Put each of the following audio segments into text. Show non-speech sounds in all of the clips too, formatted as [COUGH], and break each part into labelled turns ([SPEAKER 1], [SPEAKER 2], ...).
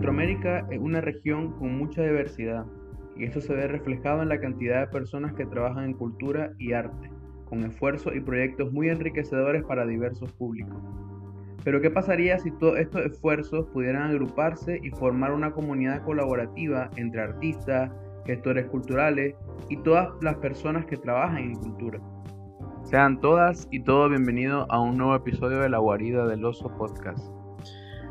[SPEAKER 1] Centroamérica es una región con mucha diversidad y esto se ve reflejado en la cantidad de personas que trabajan en cultura y arte, con esfuerzos y proyectos muy enriquecedores para diversos públicos. Pero ¿qué pasaría si todos estos esfuerzos pudieran agruparse y formar una comunidad colaborativa entre artistas, gestores culturales y todas las personas que trabajan en cultura? Sean todas y todos bienvenidos a un nuevo episodio de La Guarida del Oso Podcast.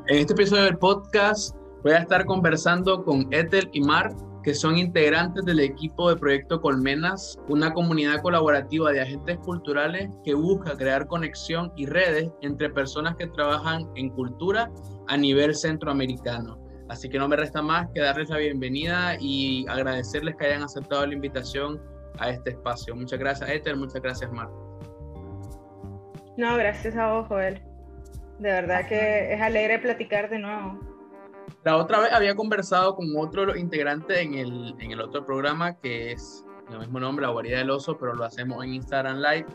[SPEAKER 2] En este episodio del podcast voy a estar conversando con Ethel y Mar, que son integrantes del equipo de Proyecto Colmenas, una comunidad colaborativa de agentes culturales que busca crear conexión y redes entre personas que trabajan en cultura a nivel centroamericano. Así que no me resta más que darles la bienvenida y agradecerles que hayan aceptado la invitación a este espacio. Muchas gracias, Ethel. Muchas gracias, Mar.
[SPEAKER 3] No, gracias a vos, Joel. De verdad que es alegre platicar de nuevo.
[SPEAKER 2] La otra vez había conversado con otro integrante en el, en el otro programa que es el mismo nombre, La Guarida del Oso, pero lo hacemos en Instagram Live.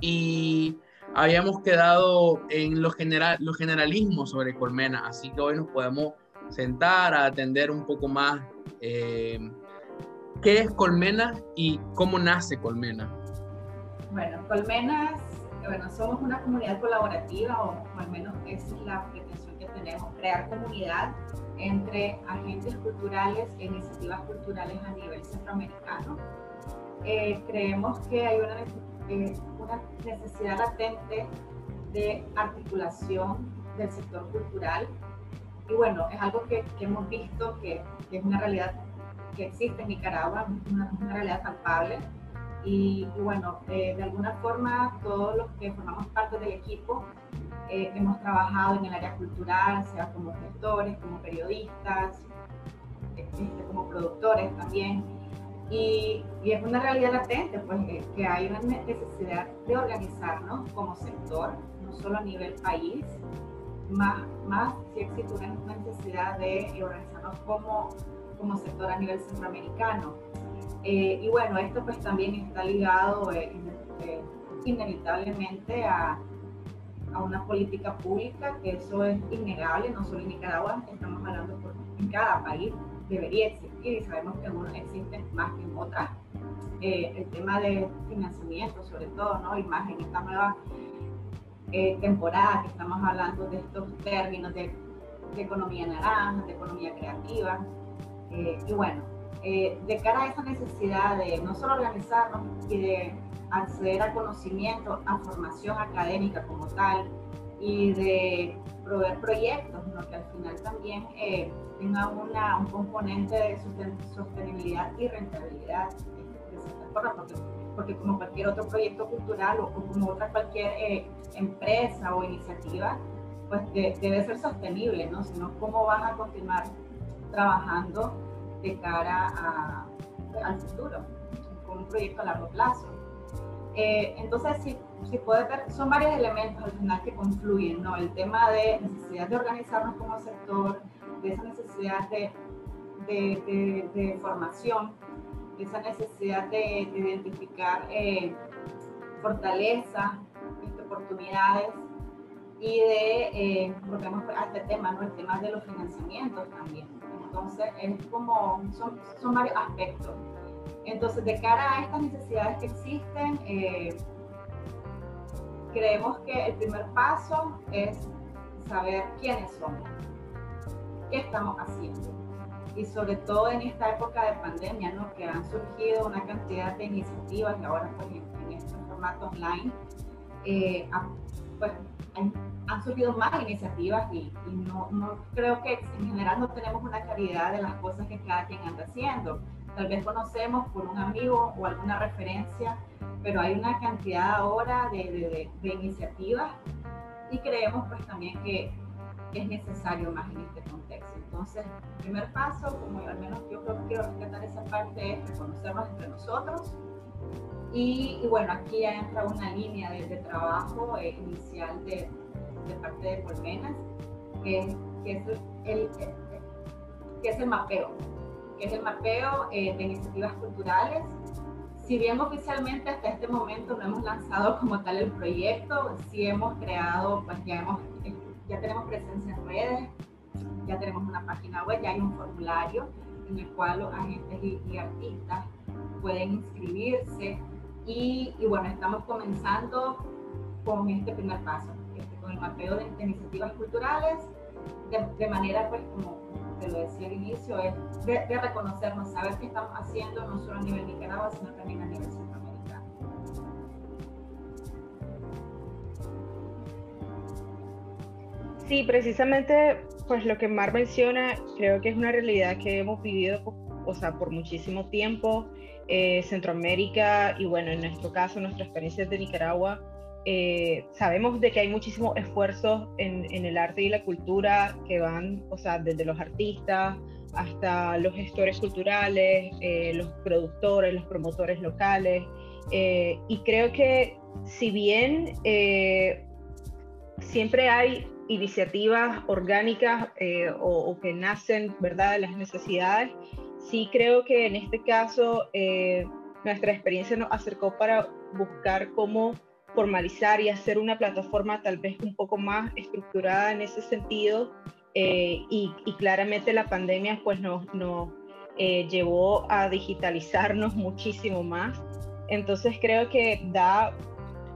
[SPEAKER 2] Y habíamos quedado en los, general, los generalismos sobre Colmena, así que hoy nos podemos sentar a atender un poco más eh, qué es Colmena y cómo nace Colmena.
[SPEAKER 4] Bueno, Colmenas bueno, somos una comunidad colaborativa, o, al menos es la pretensión tenemos, crear comunidad entre agentes culturales e iniciativas culturales a nivel centroamericano. Eh, creemos que hay una, eh, una, necesidad latente de articulación del sector cultural y bueno, es algo que, que hemos visto que, que, es una realidad que existe en Nicaragua, una, una realidad palpable y, bueno, eh, de alguna forma todos los que formamos parte del equipo eh, hemos trabajado en el área cultural, sea como gestores, como periodistas, este, como productores también. Y, y, es una realidad latente, pues que hay una necesidad de organizarnos como sector, no solo a nivel país, más, más si existe una necesidad de organizarnos como, como sector a nivel centroamericano. Eh, y bueno, esto pues también está ligado eh, eh, inevitablemente a, a, una política pública, que eso es innegable, no solo en Nicaragua, estamos hablando por, en cada país, debería existir y sabemos que algunos existen más que en otras. el tema de financiamiento sobre todo, ¿no? y más en esta nueva temporada que estamos hablando de estos términos de, de economía naranja, de economía creativa. y bueno, eh, de cara a esa necesidad de no solo organizarnos y de acceder a conocimiento, a formación académica como tal y de proveer proyectos, que al final también eh, tenga una, un componente de sostenibilidad y rentabilidad de cierta forma, porque, porque, como cualquier otro proyecto cultural o, como otra cualquier eh, empresa o iniciativa, pues debe ser sostenible, ¿no? Sino cómo vas a continuar trabajando de cara al futuro, con un proyecto a largo plazo. Eh, entonces, si, si puede ver, son varios elementos al final que confluyen, ¿no? El tema de necesidad de organizarnos como sector, de esa necesidad de, de, de, formación, de esa necesidad de, identificar eh, fortalezas, oportunidades y de, eh, volvemos a este tema, ¿no? El tema de los financiamientos también. Entonces, es como, son, son varios aspectos. Entonces, de cara a estas necesidades que existen, eh, creemos que el primer paso es saber quiénes somos, qué estamos haciendo. Y sobre todo en esta época de pandemia, ¿no? que han surgido una cantidad de iniciativas y ahora pues, en, este formato online, eh, pues han, surgido más iniciativas y, no, creo que en general no tenemos una claridad de las cosas que cada quien anda haciendo. Tal vez conocemos por un amigo o alguna referencia, pero hay una cantidad ahora de, iniciativas y creemos pues también que es necesario más en este contexto. Entonces, el primer paso, como al menos yo creo que quiero rescatar esa parte, es reconocernos entre nosotros, y, bueno, aquí ya entra una línea de, trabajo eh, inicial de, parte de Colmenas, que es el mapeo, que es el mapeo eh, de iniciativas culturales. Si bien oficialmente hasta este momento no hemos lanzado como tal el proyecto, sí hemos creado, pues ya, hemos, ya tenemos presencia en redes, ya tenemos una página web, ya hay un formulario en el cual los agentes y, artistas pueden inscribirse y, y, bueno, estamos comenzando con este primer paso, este, con el mapeo de, iniciativas culturales, de, de, manera pues como te lo decía al inicio, es de, de reconocernos, saber qué estamos haciendo no solo a nivel Nicaragua, sino también a nivel centroamericano.
[SPEAKER 3] Sí, precisamente pues lo que Mar menciona creo que es una realidad que hemos vivido o sea, por muchísimo tiempo. Eh, Centroamérica y bueno, en nuestro caso, nuestra experiencia de Nicaragua, eh, sabemos de que hay muchísimos esfuerzos en, en, el arte y la cultura que van, o sea, desde los artistas hasta los gestores culturales, eh, los productores, los promotores locales. y creo que si bien siempre hay iniciativas orgánicas eh, o, que nacen, ¿verdad?, de las necesidades. Sí creo que en este caso eh, nuestra experiencia nos acercó para buscar cómo formalizar y hacer una plataforma tal vez un poco más estructurada en ese sentido. Eh, y, claramente la pandemia pues nos, nos llevó a digitalizarnos muchísimo más. Entonces creo que da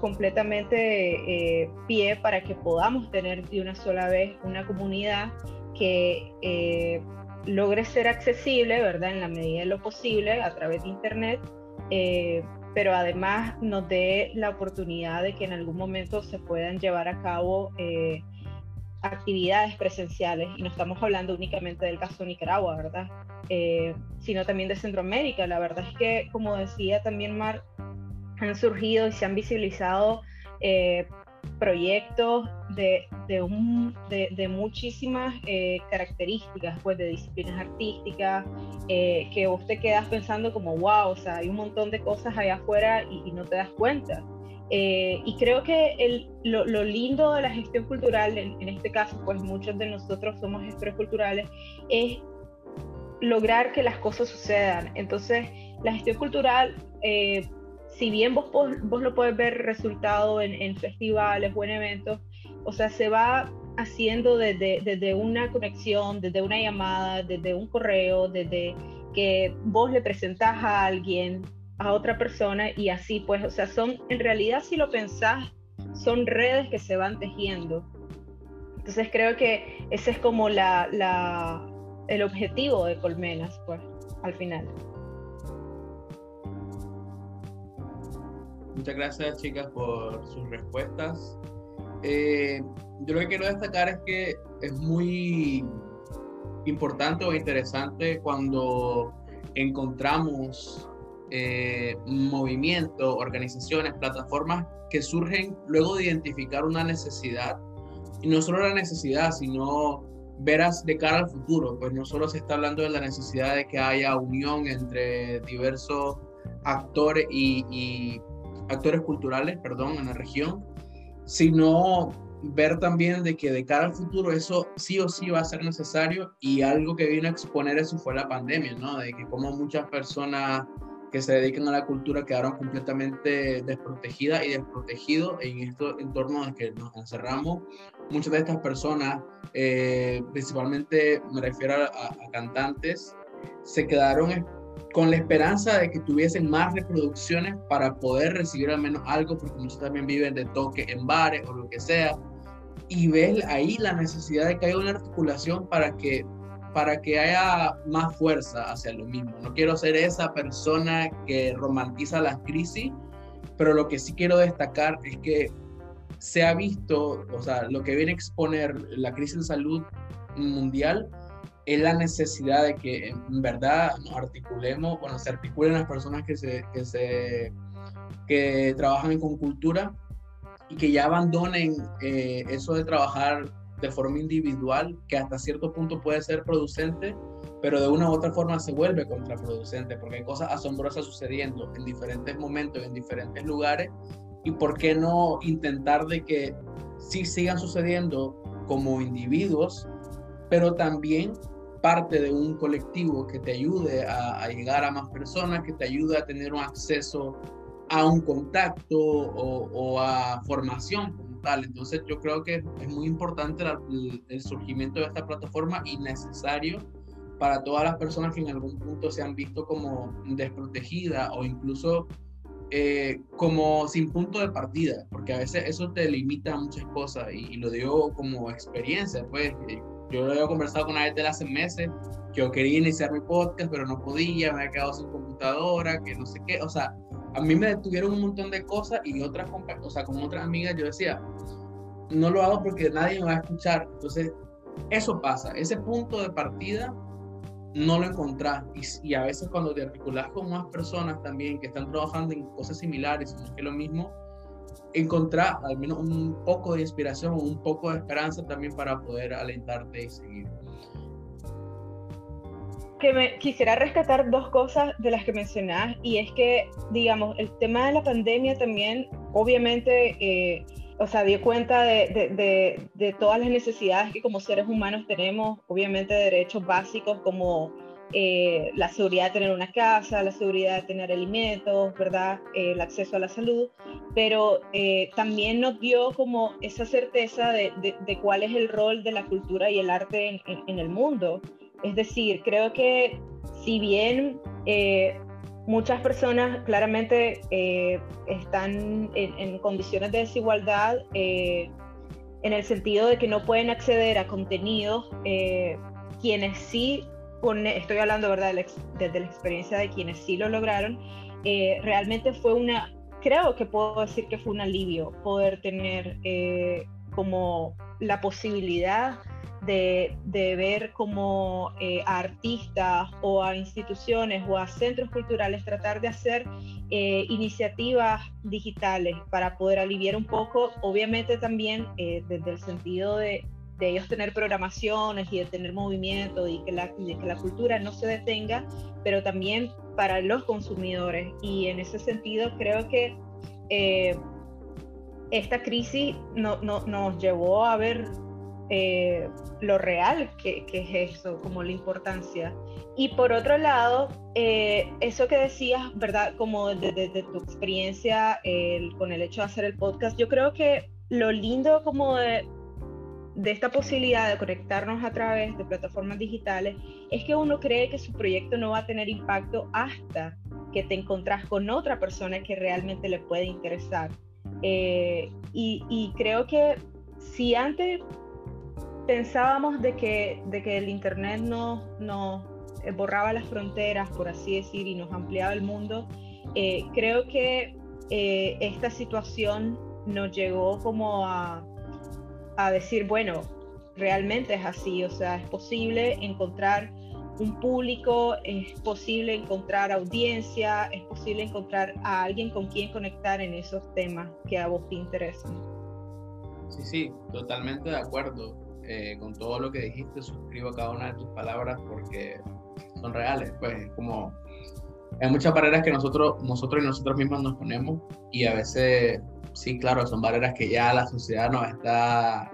[SPEAKER 3] completamente eh, pie para que podamos tener de una sola vez una comunidad que eh, logre ser accesible, ¿verdad? En la medida de lo posible a través de Internet, eh, pero además nos dé la oportunidad de que en algún momento se puedan llevar a cabo actividades presenciales, y no estamos hablando únicamente del caso de Nicaragua, ¿verdad? sino también de Centroamérica. La verdad es que, como decía también Mar, han surgido y se han visibilizado eh, proyectos de, de, un, de, muchísimas eh, características, pues de disciplinas artísticas, eh, que vos te quedas pensando como, wow, o sea, hay un montón de cosas allá afuera y, no te das cuenta. y creo que el, lo, lo, lindo de la gestión cultural, en, en, este caso, pues muchos de nosotros somos gestores culturales, es lograr que las cosas sucedan. Entonces, la gestión cultural si bien vos, vos lo puedes ver resultado en, festivales o en eventos, o sea, se va haciendo desde, una conexión, desde una llamada, desde un correo, desde que vos le presentás a alguien, a otra persona y así, pues, o sea, son, en realidad si lo pensás, son redes que se van tejiendo. Entonces creo que ese es como el objetivo de Colmenas, pues, al final.
[SPEAKER 2] Muchas gracias, chicas, por sus respuestas. Eh, yo lo que quiero destacar es que es muy importante o interesante cuando encontramos eh, movimientos, organizaciones, plataformas que surgen luego de identificar una necesidad. Y no solo la necesidad, sino veras de cara al futuro, pues no solo se está hablando de la necesidad de que haya unión entre diversos actores y, y actores culturales, perdón, en la región, sino ver también de que de cara al futuro eso sí o sí va a ser necesario y algo que vino a exponer eso fue la pandemia, ¿no? De que como muchas personas que se dedican a la cultura quedaron completamente desprotegidas y desprotegidos en estos entornos en que nos encerramos. Muchas de estas personas, eh, principalmente me refiero a, a cantantes, se quedaron con la esperanza de que tuviesen más reproducciones para poder recibir al menos algo, porque muchos también viven de toque en bares o lo que sea. Y ves ahí la necesidad de que haya una articulación para que, para que haya más fuerza hacia lo mismo. No quiero ser esa persona que romantiza las crisis, pero lo que sí quiero destacar es que se ha visto, o sea, lo que viene a exponer la crisis de salud mundial es la necesidad de que en verdad nos articulemos, bueno, se articulen las personas que, se, que, se, que trabajan con cultura y que ya abandonen eh, eso de trabajar de forma individual, que hasta cierto punto puede ser producente, pero de una u otra forma se vuelve contraproducente, porque hay cosas asombrosas sucediendo en diferentes momentos, en diferentes lugares, y por qué no intentar de que sí sigan sucediendo como individuos, pero también parte de un colectivo que te ayude a, llegar a más personas, que te ayude a tener un acceso a un contacto o, a formación, como tal. Entonces yo creo que es muy importante el, surgimiento de esta plataforma y necesario para todas las personas que en algún punto se han visto como desprotegidas o incluso eh, como sin punto de partida, porque a veces eso te limita a muchas cosas y, lo digo como experiencia, pues eh, yo lo he conversado con de hace meses, que yo quería iniciar mi podcast, pero no podía, me había quedado sin computadora, que no sé qué, o sea, a mí me detuvieron un montón de cosas y otras, o sea, con otras amigas yo decía, no lo hago porque nadie me va a escuchar, entonces eso pasa, ese punto de partida no lo encontrás. Y, a veces cuando te articulas con más personas también que están trabajando en cosas similares, no es que lo mismo, encontrar al menos un poco de inspiración un poco de esperanza también para poder alentarte y seguir.
[SPEAKER 3] Que quisiera rescatar dos cosas de las que mencionás y es que, digamos, el tema de la pandemia también, obviamente, eh, o sea, dio cuenta de, todas las necesidades que como seres humanos tenemos, obviamente derechos básicos como eh, la seguridad de tener una casa, la seguridad de tener alimentos, ¿verdad? Eh, el acceso a la salud, pero eh, también nos dio como esa certeza de, cuál es el rol de la cultura y el arte en el mundo. Es decir, creo que si bien muchas personas claramente eh, están en, condiciones de desigualdad eh, en el sentido de que no pueden acceder a contenidos, eh, quienes sí, estoy hablando ¿verdad? desde la experiencia de quienes sí lo lograron, realmente fue una, creo que puedo decir que fue un alivio poder tener como la posibilidad de, ver como eh, a artistas o a instituciones o a centros culturales tratar de hacer eh, iniciativas digitales para poder aliviar un poco, obviamente también eh, desde el sentido de, ellos tener programaciones y de tener movimiento y que, la, que la cultura no se detenga, pero también para los consumidores. Y en ese sentido creo que esta crisis no, nos llevó a ver eh, lo real que, es eso, como la importancia. Y por otro lado, eh, eso que decías, ¿verdad? Como desde tu experiencia con el hecho de hacer el podcast, yo creo que lo lindo como de, de esta posibilidad de conectarnos a través de plataformas digitales es que uno cree que su proyecto no va a tener impacto hasta que te encontrás con otra persona que realmente le puede interesar. Eh, y, y, creo que si antes pensábamos de que, de que el Internet nos no, eh, borraba las fronteras, por así decir, y nos ampliaba el mundo, eh, creo que eh, esta situación nos llegó como a, a decir, bueno, realmente es así, o sea, es posible encontrar un público, es posible encontrar audiencia, es posible encontrar a alguien con quien conectar en esos temas que a vos te interesan.
[SPEAKER 2] Sí, sí, totalmente de acuerdo. Eh, con todo lo que dijiste, suscribo cada una de tus palabras porque son reales, pues como hay muchas barreras que nosotros, nosotros y nosotros mismos nos ponemos y a veces, sí, claro, son barreras que ya la sociedad nos está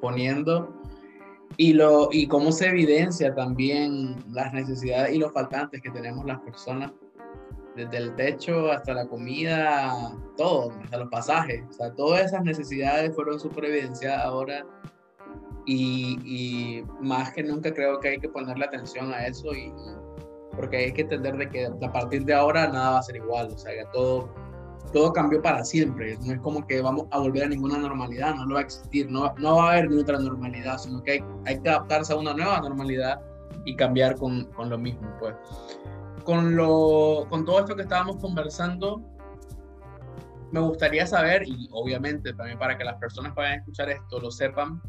[SPEAKER 2] poniendo. Y, lo, y cómo se evidencia también las necesidades y los faltantes que tenemos las personas, desde el techo hasta la comida, todo, hasta los pasajes, o sea, todas esas necesidades fueron súper evidenciadas ahora. Y, más que nunca creo que hay que ponerle atención a eso y, porque hay que entender de que a partir de ahora nada va a ser igual, o sea, que todo, todo cambió para siempre, no es como que vamos a volver a ninguna normalidad, no, va a existir, no, no va a haber ni otra normalidad, sino que hay, hay, que adaptarse a una nueva normalidad y cambiar con, con lo mismo, pues. Con, lo, con todo esto que estábamos conversando, me gustaría saber, y obviamente también para que las personas a escuchar esto lo sepan,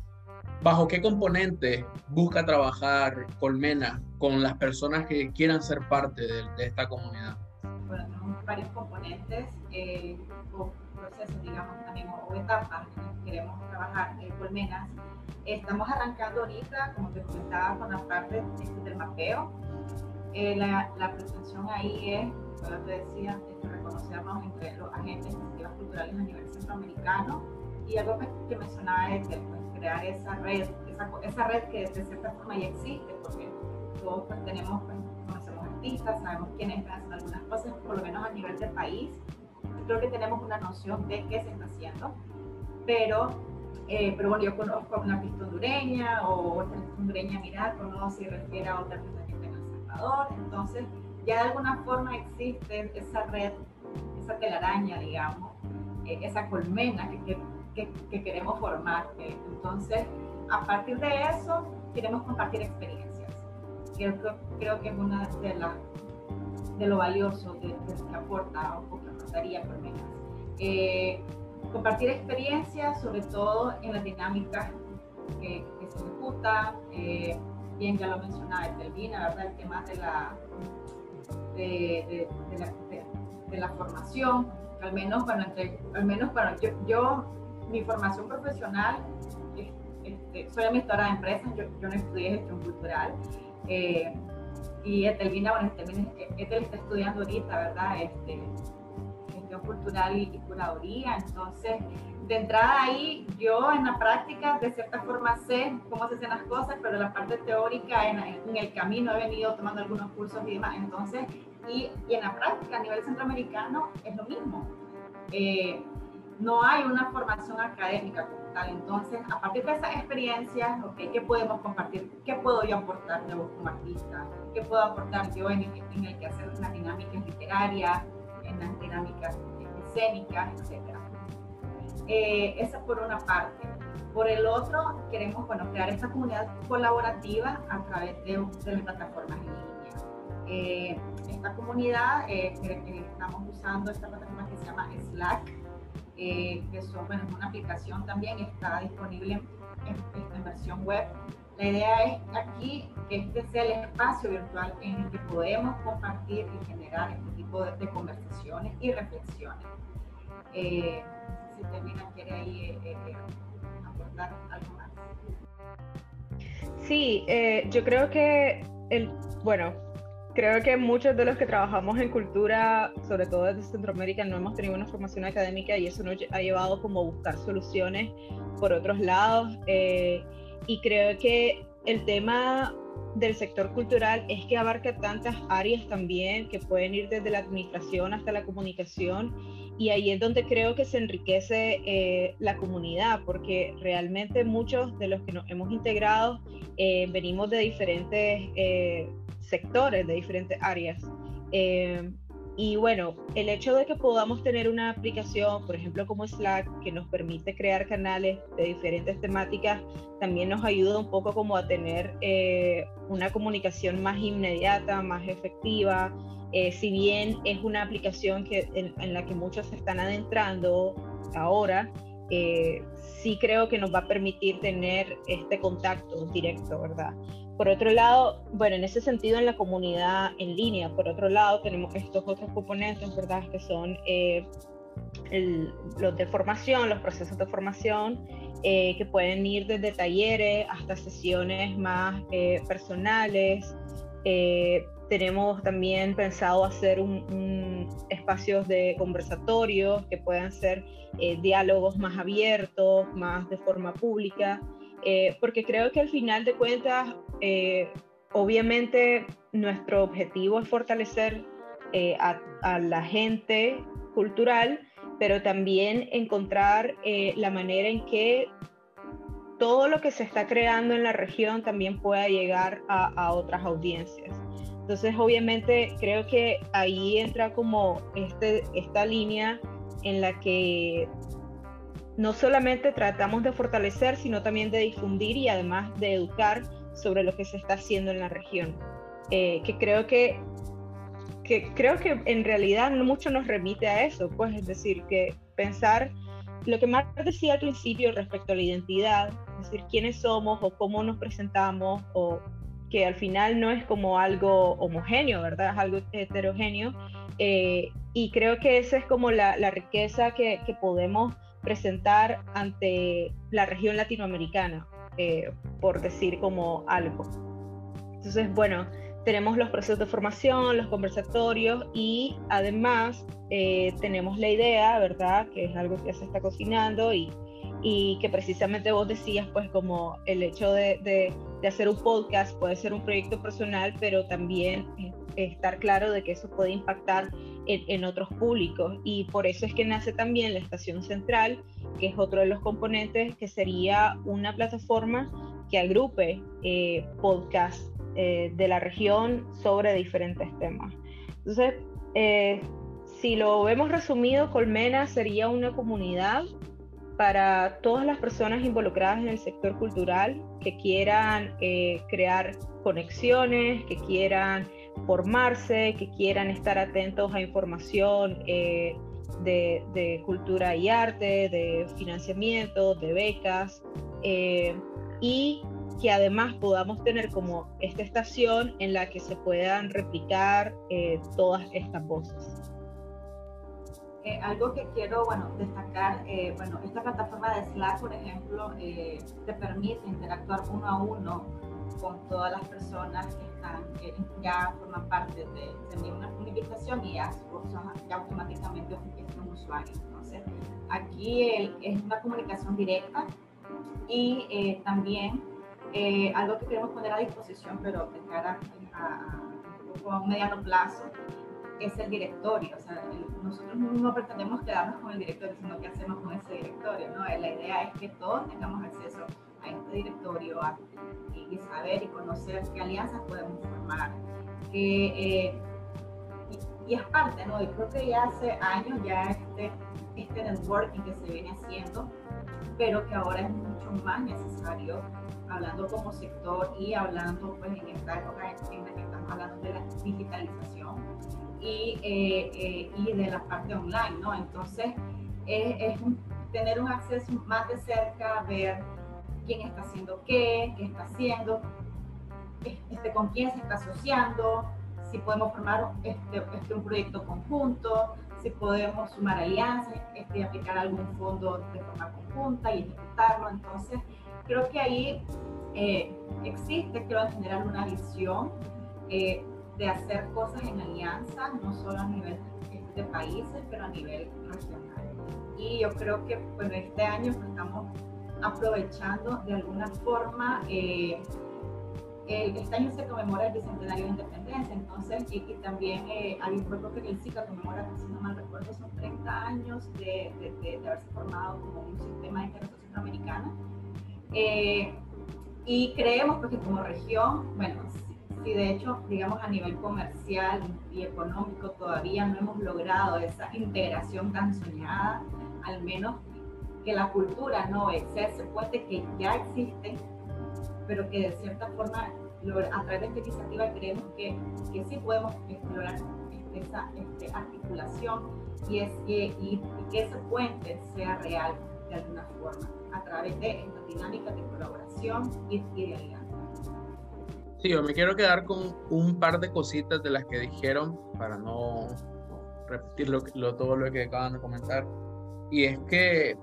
[SPEAKER 2] ¿Bajo qué componente busca trabajar Colmena con las personas que quieran ser parte de, esta comunidad?
[SPEAKER 4] Bueno, varios componentes eh, o procesos, digamos, también, o, etapas que queremos trabajar en Colmenas. Estamos arrancando ahorita, como te comentaba, con la parte del mapeo. Eh, la, la, pretensión ahí es, como te decía, reconocernos entre los agentes culturales a nivel centroamericano y algo que, mencionaba es que crear esa red, esa, esa, red que de cierta forma ya existe, porque todos pues, tenemos, pues, artistas, sabemos quiénes hacen algunas cosas, por lo menos a nivel del país. Creo que tenemos una noción de qué se está haciendo. pero, eh, pero bueno, yo conozco a una artista hondureña o otra artista hondureña, mira, conoce y refiere a otra artista que está en El Salvador, entonces ya de alguna forma existe esa red, esa telaraña, digamos, eh, esa colmena que, que, que, queremos formar. entonces, a partir de eso, queremos compartir experiencias. Creo, creo que es una de las de lo valioso de, que aporta o que aportaría Colmenas. Eh, compartir experiencias, sobre todo en las dinámicas que, se ejecutan. Eh, bien, ya lo mencionaba Estelvina, ¿verdad? El tema de la, de, de, la, formación, al menos, bueno, entre, al menos para yo, yo, mi formación profesional, este, soy administradora de empresas, yo, yo no estudié gestión cultural. Eh, y Etelvina, bueno, Etel está estudiando ahorita, ¿verdad? Este, gestión cultural y, curaduría. Entonces, de entrada ahí, yo en la práctica, de cierta forma, sé cómo se hacen las cosas, pero la parte teórica, en, el camino he venido tomando algunos cursos y demás. Entonces, y, y en la práctica, a nivel centroamericano, es lo mismo. Eh, no hay una formación académica Entonces, a partir de esas experiencias, okay, ¿qué podemos compartir? ¿Qué puedo yo aportar de vos como artista? ¿Qué puedo aportar yo en, en el que hacer las dinámicas literarias, en las dinámicas escénicas, etcétera? Eh, esa por una parte. Por el otro, queremos bueno, crear esta comunidad colaborativa a través de, de las plataformas en línea. Eh, esta comunidad, eh, estamos usando esta plataforma que se llama Slack, eh, que son, una aplicación también, está disponible en, versión web. La idea es aquí que este sea el espacio virtual en el que podemos compartir y generar este tipo de, conversaciones y reflexiones. Eh, si termina, quiere ahí eh, eh, aportar algo más.
[SPEAKER 3] Sí, yo creo que el, bueno, creo que muchos de los que trabajamos en cultura, sobre todo desde Centroamérica, no hemos tenido una formación académica y eso nos ha llevado como a buscar soluciones por otros lados. Eh, y creo que el tema del sector cultural es que abarca tantas áreas también que pueden ir desde la administración hasta la comunicación y ahí es donde creo que se enriquece eh, la comunidad porque realmente muchos de los que nos hemos integrado eh, venimos de diferentes sectores, de diferentes áreas. Eh, y bueno, el hecho de que podamos tener una aplicación, por ejemplo como Slack, que nos permite crear canales de diferentes temáticas, también nos ayuda un poco como a tener eh, una comunicación más inmediata, más efectiva. Eh, si bien es una aplicación que, en, la que muchos se están adentrando ahora, sí creo que nos va a permitir tener este contacto directo, ¿verdad? Por otro lado, bueno, en ese sentido en la comunidad en línea, por otro lado tenemos estos otros componentes, ¿verdad? Que son eh, los de formación, los procesos de formación, eh, que pueden ir desde talleres hasta sesiones más eh, personales. tenemos también pensado hacer un, espacios de conversatorios que puedan ser diálogos más abiertos, más de forma pública. Eh, porque creo que al final de cuentas, eh, obviamente nuestro objetivo es fortalecer eh, a, la gente cultural, pero también encontrar la manera en que todo lo que se está creando en la región también pueda llegar a, a otras audiencias. Entonces, obviamente, creo que ahí entra como este, esta línea en la que no solamente tratamos de fortalecer, sino también de difundir y además de educar sobre lo que se está haciendo en la región. Eh, que creo que, que creo que en realidad mucho nos remite a eso, pues es decir, que pensar lo que Mark decía al principio respecto a la identidad, es decir, quiénes somos o cómo nos presentamos o que al final no es como algo homogéneo, ¿verdad? Es algo heterogéneo. Eh, y creo que esa es como la, la riqueza que, que podemos presentar ante la región latinoamericana, eh, por decir como algo. Entonces, bueno, tenemos los procesos de formación, los conversatorios y además eh, tenemos la idea, ¿verdad? Que es algo que ya se está cocinando y, y que precisamente vos decías, pues como el hecho de, de, de, hacer un podcast puede ser un proyecto personal, pero también estar claro de que eso puede impactar en, otros públicos y por eso es que nace también la estación central, que es otro de los componentes, que sería una plataforma que agrupe eh, podcasts eh, de la región sobre diferentes temas. Entonces, eh, si lo vemos resumido, Colmena sería una comunidad para todas las personas involucradas en el sector cultural que quieran eh, crear conexiones, que quieran formarse, que quieran estar atentos a información de, de, cultura y arte, de financiamiento, de becas, y que además podamos tener como esta estación en la que se puedan replicar eh, todas estas voces.
[SPEAKER 4] Eh, algo que quiero bueno, destacar, eh, bueno, esta plataforma de Slack, por ejemplo, te permite interactuar uno a uno con todas las personas que están, que ya forman parte de, de una comunicación y ya, ya automáticamente es un usuario. Entonces, aquí es una comunicación directa y también eh, algo que queremos poner a disposición, pero de cara a, un mediano plazo, es el directorio. O sea, nosotros no pretendemos quedarnos con el directorio, sino que hacemos con ese directorio. ¿no? La idea es que todos tengamos acceso a este directorio y, saber y conocer qué alianzas podemos formar. Eh, y, y, es parte, ¿no? Yo creo que ya hace años ya este, este networking que se viene haciendo, pero que ahora es mucho más necesario hablando como sector y hablando pues en esta época en la que estamos hablando de la digitalización y, eh, eh, y de la parte online, ¿no? Entonces es, tener un acceso más de cerca, ver quién está haciendo qué, qué está haciendo, este, con quién se está asociando, si podemos formar este, este, un proyecto conjunto, si podemos sumar alianzas, este, aplicar algún fondo de forma conjunta y ejecutarlo. Entonces, creo que ahí eh, existe, creo, generar una visión eh, de hacer cosas en alianza, no solo a nivel de países, pero a nivel regional. Y yo creo que bueno, este año pues, estamos aprovechando de alguna forma, eh, este año se conmemora el Bicentenario de Independencia, entonces, y, también hay un que el SICA conmemora, si no mal recuerdo, son 30 años de, de, de haberse formado como un sistema de integración centroamericana eh, y creemos porque como región, bueno, si, de hecho, digamos a nivel comercial y económico todavía no hemos logrado esa integración tan soñada, al menos que la cultura no sea ese puente que ya existe, pero que de cierta forma a través de esta iniciativa creemos que, que sí podemos explorar esa este, articulación y, que, y que ese puente sea real de alguna forma a través de esta dinámica de colaboración y, de alianza.
[SPEAKER 2] Sí, yo me quiero quedar con un par de cositas de las que dijeron para no repetir lo, todo lo que acaban de comentar. Y es que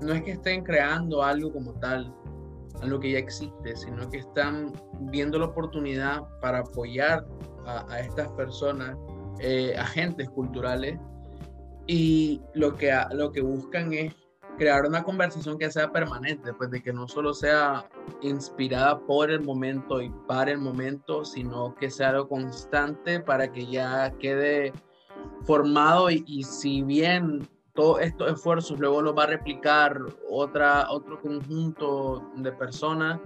[SPEAKER 2] no es que estén creando algo como tal, algo que ya existe, sino que están viendo la oportunidad para apoyar a, estas personas, eh, agentes culturales, y lo que, lo que buscan es crear una conversación que sea permanente, pues de que no solo sea inspirada por el momento y para el momento, sino que sea algo constante para que ya quede formado y, si bien todos estos esfuerzos luego los va a replicar otra, otro conjunto de personas,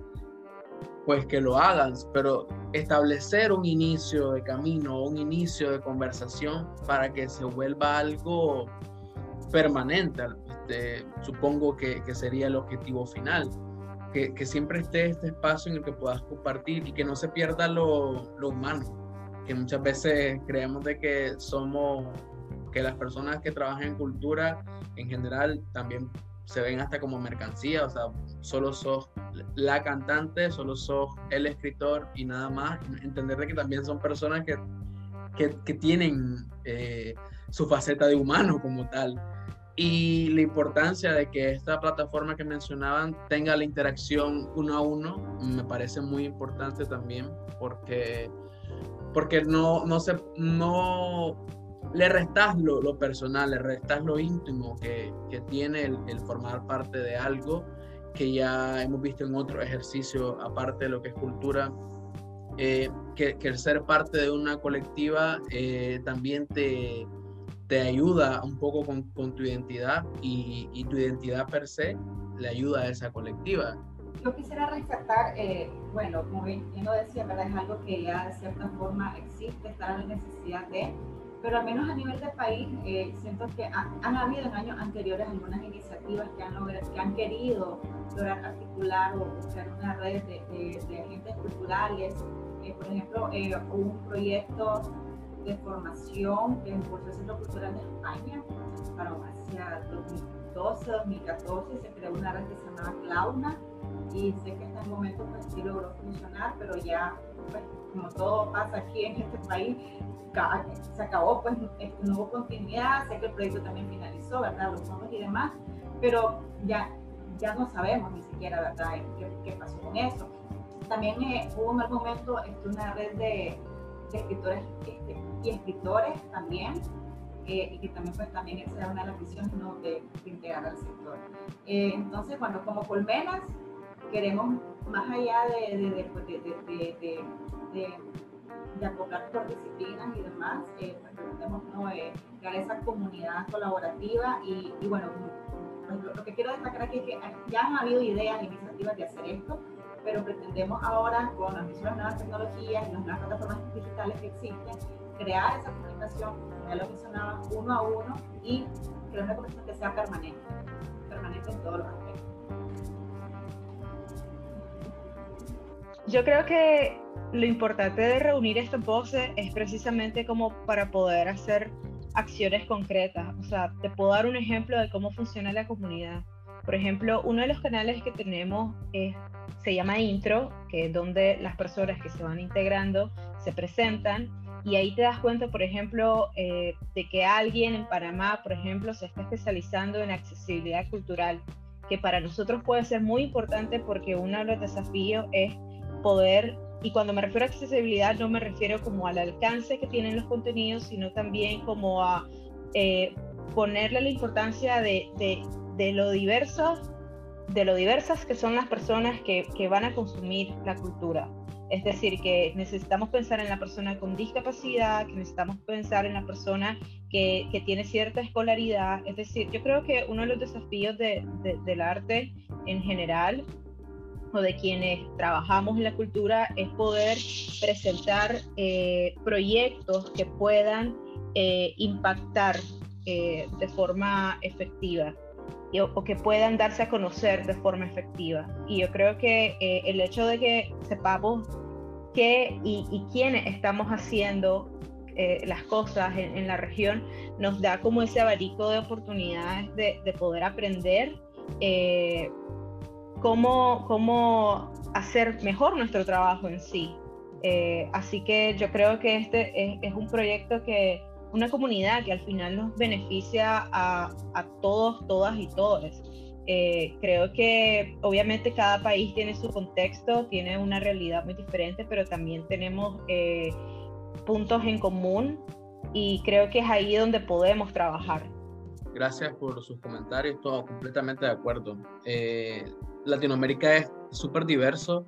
[SPEAKER 2] pues que lo hagan, pero establecer un inicio de camino, un inicio de conversación para que se vuelva algo permanente, este, supongo que, que, sería el objetivo final. Que, que, siempre esté este espacio en el que puedas compartir y que no se pierda lo, lo humano, que muchas veces creemos de que somos, que las personas que trabajan en cultura en general también se ven hasta como mercancía, o sea, solo sos la cantante, solo sos el escritor y nada más. Entender de que también son personas que, que, que tienen eh, su faceta de humano como tal y la importancia de que esta plataforma que mencionaban tenga la interacción uno a uno me parece muy importante también porque, porque no, no, se, no le restas lo, lo personal, le restas lo íntimo que, que tiene el, el, formar parte de algo que ya hemos visto en otro ejercicio, aparte de lo que es cultura, eh, que, que, el ser parte de una colectiva eh, también te te ayuda un poco con, con tu identidad y, y, tu identidad per se le ayuda a esa colectiva.
[SPEAKER 4] Yo quisiera rescatar, eh, bueno, como bien lo decía, ¿verdad? es algo que ya de cierta forma existe, está la necesidad de, pero al menos a nivel de país, eh, siento que han habido en años anteriores algunas iniciativas que han, logrado, que han querido lograr articular o buscar una red de, de, agentes culturales. Eh, por ejemplo, hubo un proyecto de formación impulsó el Centro Cultural de España para hacia 2012, 2014 se creó una red que se llamaba Clauna y sé que hasta el momento pues sí logró funcionar, pero ya pues, como todo pasa aquí en este país, se acabó, pues este, no hubo continuidad, sé que el proyecto también finalizó, ¿verdad? Los fondos y demás, pero ya, ya no sabemos ni siquiera, ¿verdad? ¿Qué, qué pasó con eso? También eh, hubo en algún momento este, una red de, de escritores este, y escritores también, eh, y que también pues también esa era una de las visiones ¿no? de, integrar al sector. Eh, entonces, bueno, como Colmenas queremos más allá de, de, de, de de acotar por disciplinas y demás, eh, pues pretendemos ¿no? eh, crear esa comunidad colaborativa y, y bueno, pues, lo, lo, que quiero destacar aquí es que ya han habido ideas iniciativas de hacer esto, pero pretendemos ahora con las nuevas tecnologías y las nuevas plataformas digitales que existen, crear esa comunicación, ya lo mencionaba, uno a uno y crear una comunicación que sea permanente, permanente en todos los aspectos.
[SPEAKER 3] Yo creo que lo importante de reunir estas voces es precisamente como para poder hacer acciones concretas. O sea, te puedo dar un ejemplo de cómo funciona la comunidad. Por ejemplo, uno de los canales que tenemos es, se llama Intro, que es donde las personas que se van integrando se presentan y ahí te das cuenta, por ejemplo, eh, de que alguien en Panamá, por ejemplo, se está especializando en accesibilidad cultural, que para nosotros puede ser muy importante porque uno de los desafíos es poder, y cuando me refiero a accesibilidad no me refiero como al alcance que tienen los contenidos, sino también como a eh, ponerle la importancia de, de, de lo diverso, de lo diversas que son las personas que, que van a consumir la cultura. Es decir, que necesitamos pensar en la persona con discapacidad, que necesitamos pensar en la persona que, que tiene cierta escolaridad. Es decir, yo creo que uno de los desafíos de, de, del arte en general o de quienes trabajamos en la cultura es poder presentar eh, proyectos que puedan eh, impactar eh, de forma efectiva o, que puedan darse a conocer de forma efectiva. Y yo creo que eh, el hecho de que sepamos qué y, y quiénes estamos haciendo eh, las cosas en, la región nos da como ese abanico de oportunidades de, de poder aprender eh, cómo, cómo hacer mejor nuestro trabajo en sí. Eh, así que yo creo que este es, es un proyecto que una comunidad que al final nos beneficia a, a todos, todas y todos. Eh, creo que obviamente cada país tiene su contexto, tiene una realidad muy diferente, pero también tenemos eh, puntos en común y creo que es ahí donde podemos trabajar.
[SPEAKER 2] Gracias por sus comentarios, todo completamente de acuerdo. Eh, Latinoamérica es súper diverso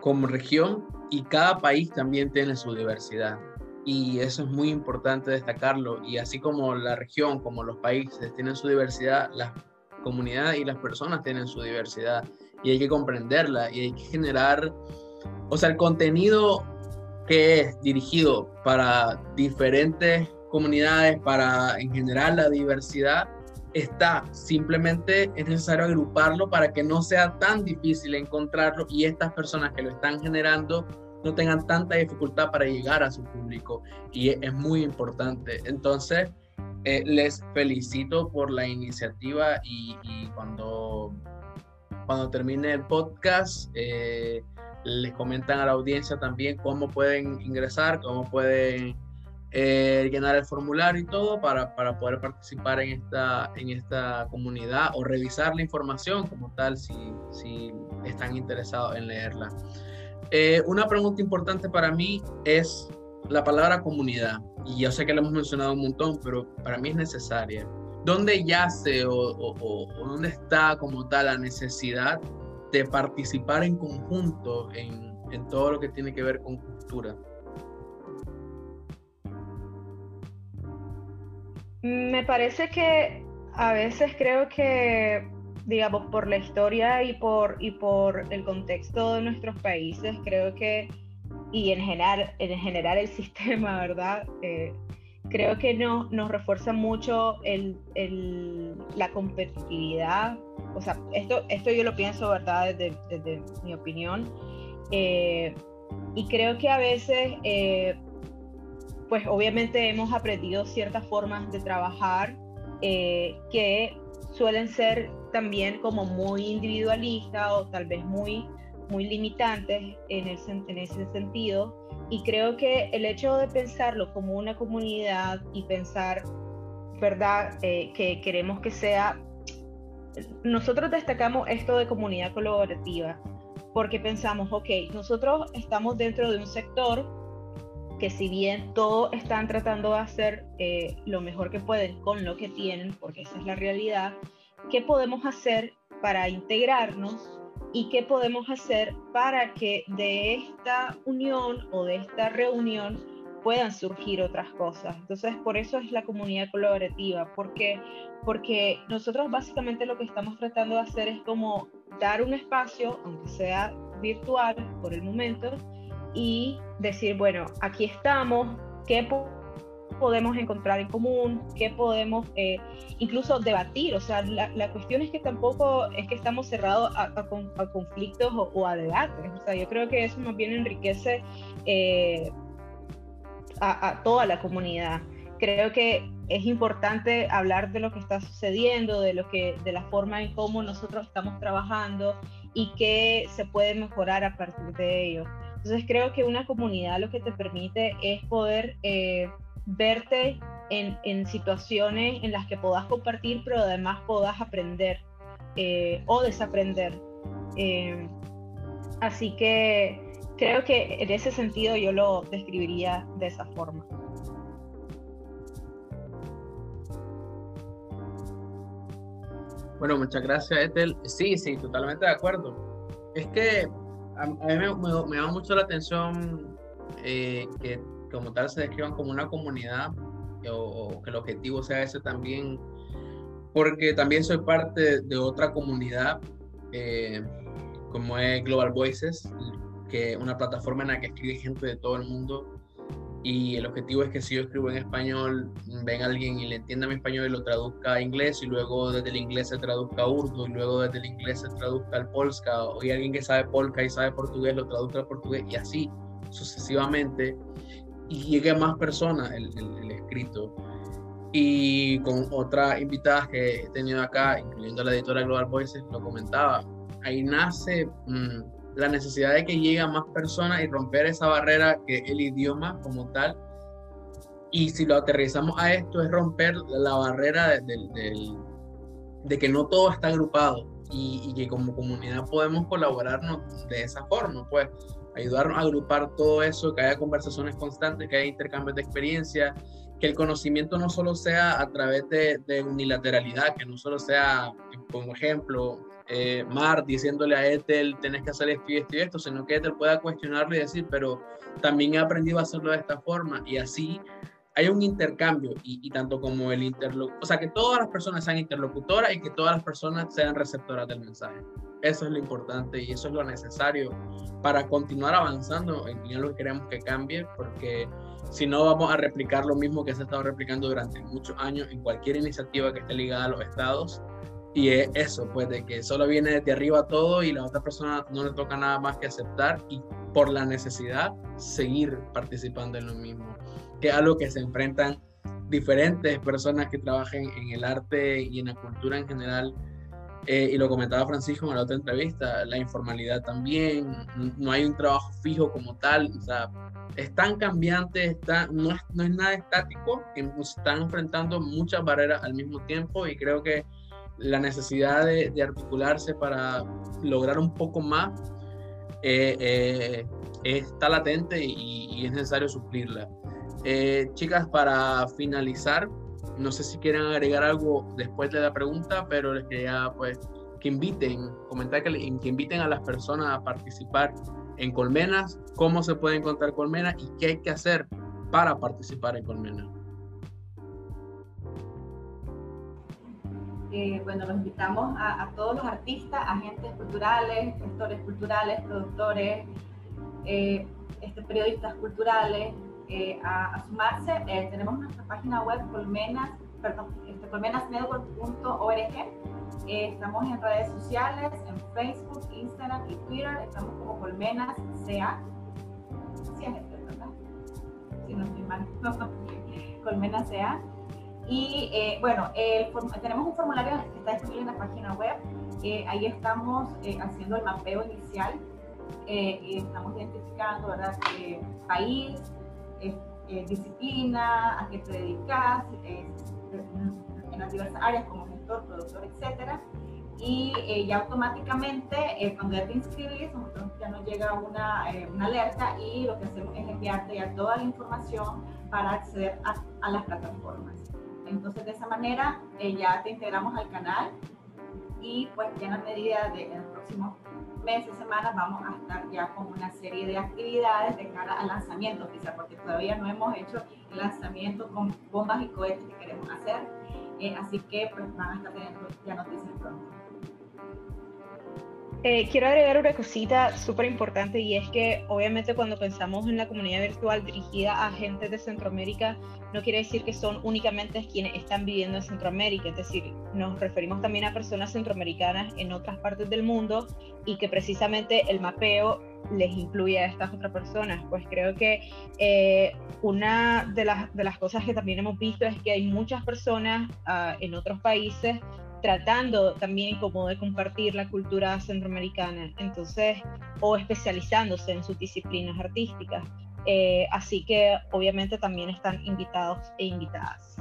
[SPEAKER 2] como región y cada país también tiene su diversidad y eso es muy importante destacarlo. Y así como la región, como los países tienen su diversidad, las comunidades y las personas tienen su diversidad y hay que comprenderla y hay que generar, o sea, el contenido que es dirigido para diferentes comunidades, para en general la diversidad, está. Simplemente es necesario agruparlo para que no sea tan difícil encontrarlo y estas personas que lo están generando no tengan tanta dificultad para llegar a su público y es muy importante. Entonces, eh, les felicito por la iniciativa y, cuando, cuando termine el podcast, eh, les comentan a la audiencia también cómo pueden ingresar, cómo pueden eh, llenar el formulario y todo para, para, poder participar en esta, en esta comunidad o revisar la información como tal si, si están interesados en leerla. Eh, una pregunta importante para mí es la palabra comunidad. Y yo sé que la hemos mencionado un montón, pero para mí es necesaria. ¿Dónde yace o, dónde está como tal la necesidad de participar en conjunto en, en todo lo que tiene que ver con cultura?
[SPEAKER 3] Me parece que a veces creo que, digamos, por la historia y por, y por el contexto de nuestros países, creo que, y en general, en general el [LAUGHS] sistema, ¿verdad? Eh, creo que no, nos refuerza mucho el, el, la competitividad. O sea, esto, esto yo lo pienso, ¿verdad? Desde, desde mi opinión. Eh, y creo que a veces, eh, pues obviamente hemos aprendido ciertas formas de trabajar eh, que suelen ser también como muy individualistas o tal vez muy, muy limitantes en, el, en ese sentido. Y creo que el hecho de pensarlo como una comunidad y pensar, ¿verdad?, eh, que queremos que sea... Nosotros destacamos esto de comunidad colaborativa porque pensamos, ok, nosotros estamos dentro de un sector que si bien todos están tratando de hacer eh, lo mejor que pueden con lo que tienen, porque esa es la realidad, ¿qué podemos hacer para integrarnos y qué podemos hacer para que de esta unión o de esta reunión puedan surgir otras cosas. Entonces, por eso es la comunidad colaborativa, porque, porque nosotros básicamente lo que estamos tratando de hacer es como dar un espacio, aunque sea virtual por el momento, y decir, bueno, aquí estamos, ¿qué podemos encontrar en común? ¿Qué podemos eh, incluso debatir? O sea, la, cuestión es que tampoco es que estamos cerrados a, conflictos o, a debates. O sea, yo creo que eso más bien enriquece eh, a, toda la comunidad. Creo que es importante hablar de lo que está sucediendo, de lo que, de la forma en cómo nosotros estamos trabajando y qué se puede mejorar a partir de ello. Entonces creo que una comunidad lo que te permite es poder eh, verte en, en, situaciones en las que puedas compartir, pero además puedas aprender eh, o desaprender. Eh, así que creo que en ese sentido yo lo describiría de esa forma.
[SPEAKER 2] Bueno, muchas gracias, Ethel. Sí, sí, totalmente de acuerdo. Es que a, mí me, llama mucho la atención eh, que como tal se describan como una comunidad o, que el objetivo sea ese también, porque también soy parte de otra comunidad eh, como es Global Voices, que es una plataforma en la que escribe gente de todo el mundo y el objetivo es que si yo escribo en español, venga alguien y le entienda mi español y lo traduzca a inglés y luego desde el inglés se traduzca a urdu y luego desde el inglés se traduzca al polska o y alguien que sabe polka y sabe portugués lo traduzca al portugués y así sucesivamente y llegue a más personas el, el, escrito. Y con otras invitadas que he tenido acá, incluyendo la editora Global Voices, lo comentaba, ahí nace... Mm, la necesidad de que llegue a más personas y romper esa barrera que el idioma como tal. Y si lo aterrizamos a esto, es romper la barrera de, de, que no todo está agrupado y, y, que como comunidad podemos colaborarnos de esa forma, pues ayudarnos a agrupar todo eso, que haya conversaciones constantes, que haya intercambios de experiencia, que el conocimiento no solo sea a través de, de unilateralidad, que no solo sea, como ejemplo, eh, Mar diciéndole a Ethel, tenés que hacer esto y esto y esto, sino que Ethel pueda cuestionarlo y decir, pero también he aprendido a hacerlo de esta forma y así hay un intercambio y, tanto como el interlocutor, o sea, que todas las personas sean interlocutoras y que todas las personas sean receptoras del mensaje. Eso es lo importante y eso es lo necesario para continuar avanzando en lo que queremos que cambie, porque si no vamos a replicar lo mismo que se ha estado replicando durante muchos años en cualquier iniciativa que esté ligada a los estados y es eso, pues de que solo viene desde arriba todo y la otra persona no le toca nada más que aceptar y por la necesidad seguir participando en lo mismo, que es algo que se enfrentan diferentes personas que trabajan en el arte y en la cultura en general. Eh, y lo comentaba Francisco en la otra entrevista, la informalidad también, no hay un trabajo fijo como tal, o sea, es tan cambiante, está, no, es, no es nada estático, que nos están enfrentando muchas barreras al mismo tiempo y creo que la necesidad de, articularse para lograr un poco más eh, eh, está latente y, es necesario suplirla. Eh, chicas, para finalizar, no sé si quieren agregar algo después de la pregunta, pero les quería pues que inviten, comentar que, que inviten a las personas a participar en Colmenas, cómo se puede encontrar Colmenas y qué hay que hacer para participar en Colmenas.
[SPEAKER 4] eh, bueno, los invitamos a, todos los artistas, agentes culturales, gestores culturales, productores, eh, este, periodistas culturales, eh, a, sumarse. tenemos nuestra página web colmenas, perdón, este, colmenasnetwork.org. estamos en redes sociales, en Facebook, Instagram y Twitter. Estamos como Colmenas CA. Sí, es este, ¿verdad? Si no estoy mal. [LAUGHS] Colmenas CA. Y eh, bueno, tenemos un formulario que está disponible en la página web. Eh, ahí estamos eh, haciendo el mapeo inicial y estamos identificando, ¿verdad? país, disciplina, a qué te dedicas, en las diversas áreas como gestor, productor, etcétera. Y ya automáticamente, cuando ya te inscribes, nosotros ya nos llega una, una, alerta y lo que hacemos es enviarte ya toda la información para acceder a, a las plataformas. Entonces de esa manera eh, ya te integramos al canal y pues ya en la medida de en los próximos meses, semanas vamos a estar ya con una serie de actividades de cara al lanzamiento oficial, porque todavía no hemos hecho el lanzamiento con bombas y cohetes que queremos hacer. Eh, así que pues van a estar teniendo ya noticias pronto.
[SPEAKER 3] Eh, quiero agregar una cosita súper importante y es que obviamente cuando pensamos en la comunidad virtual dirigida a gente de Centroamérica, no quiere decir que son únicamente quienes están viviendo en Centroamérica, es decir, nos referimos también a personas centroamericanas en otras partes del mundo y que precisamente el mapeo les incluye a estas otras personas. Pues creo que eh, una de las, de las cosas que también hemos visto es que hay muchas personas uh, en otros países tratando también como de compartir la cultura centroamericana, entonces, o especializándose en sus disciplinas artísticas. Eh, así que obviamente también están invitados e invitadas.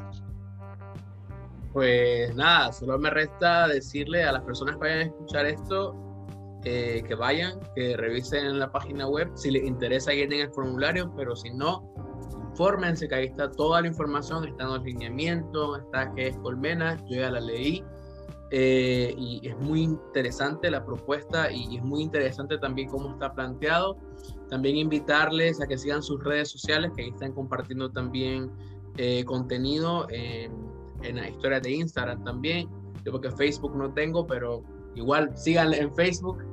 [SPEAKER 2] Pues nada, solo me resta decirle a las personas que vayan a escuchar esto eh, que vayan, que revisen la página web. Si les interesa, llenen el formulario, pero si no, infórmense que ahí está toda la información, están los lineamientos, está que es Colmena, yo ya la leí eh, y es muy interesante la propuesta y, es muy interesante también cómo está planteado. También invitarles a que sigan sus redes sociales, que ahí están compartiendo también eh, contenido en, en la historia de Instagram también. Yo porque Facebook no tengo, pero igual síganle en Facebook,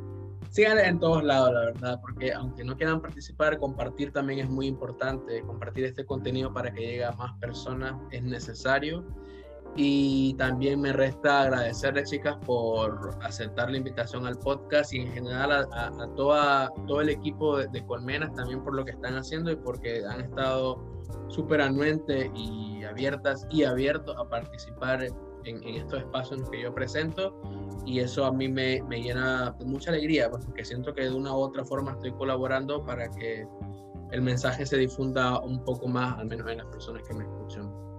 [SPEAKER 2] síganle en todos lados, la verdad, porque aunque no quieran participar, compartir también es muy importante. Compartir este contenido para que llegue a más personas es necesario. Y también me resta agradecerles, chicas, por aceptar la invitación al podcast y en general a, toda, todo el equipo de, Colmenas también por lo que están haciendo y porque han estado súper anuentes y abiertas y abiertos a participar en, estos espacios en los que yo presento. Y eso a mí me, me llena de mucha alegría, pues, porque siento que de una u otra forma estoy colaborando para que el mensaje se difunda un poco más, al menos en las personas que me escuchan.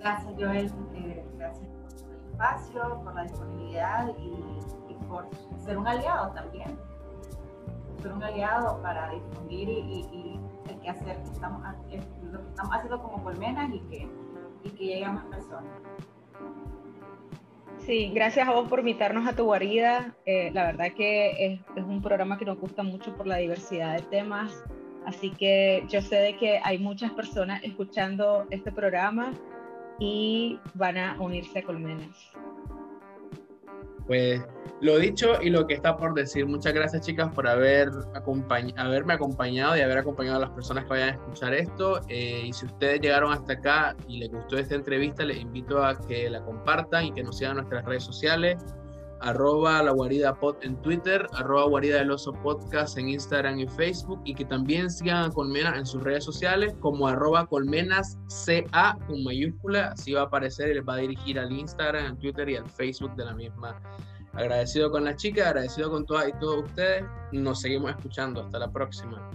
[SPEAKER 4] Gracias, Joel. Gracias por el espacio, por la disponibilidad y, por ser un aliado también. Ser un aliado para difundir y, el que hacer que estamos, lo que estamos haciendo como colmenas y que, y que llegue a más personas.
[SPEAKER 3] Sí, gracias a vos por invitarnos a tu guarida. Eh, la verdad que es, es, un programa que nos gusta mucho por la diversidad de temas. Así que yo sé de que hay muchas personas escuchando este programa y van a unirse a Colmenas.
[SPEAKER 2] Pues lo dicho y lo que está por decir. Muchas gracias chicas por haber haberme acompañado y haber acompañado a las personas que vayan a escuchar esto. Eh, y si ustedes llegaron hasta acá y les gustó esta entrevista, les invito a que la compartan y que nos sigan nuestras redes sociales arroba la guarida pod en Twitter, arroba guarida del oso podcast en Instagram y Facebook y que también sigan a Colmenas en sus redes sociales como arroba colmenas CA con mayúscula, así va a aparecer y les va a dirigir al Instagram, al Twitter y al Facebook de la misma. Agradecido con la chica, agradecido con todas y todos ustedes. Nos seguimos escuchando. Hasta la próxima.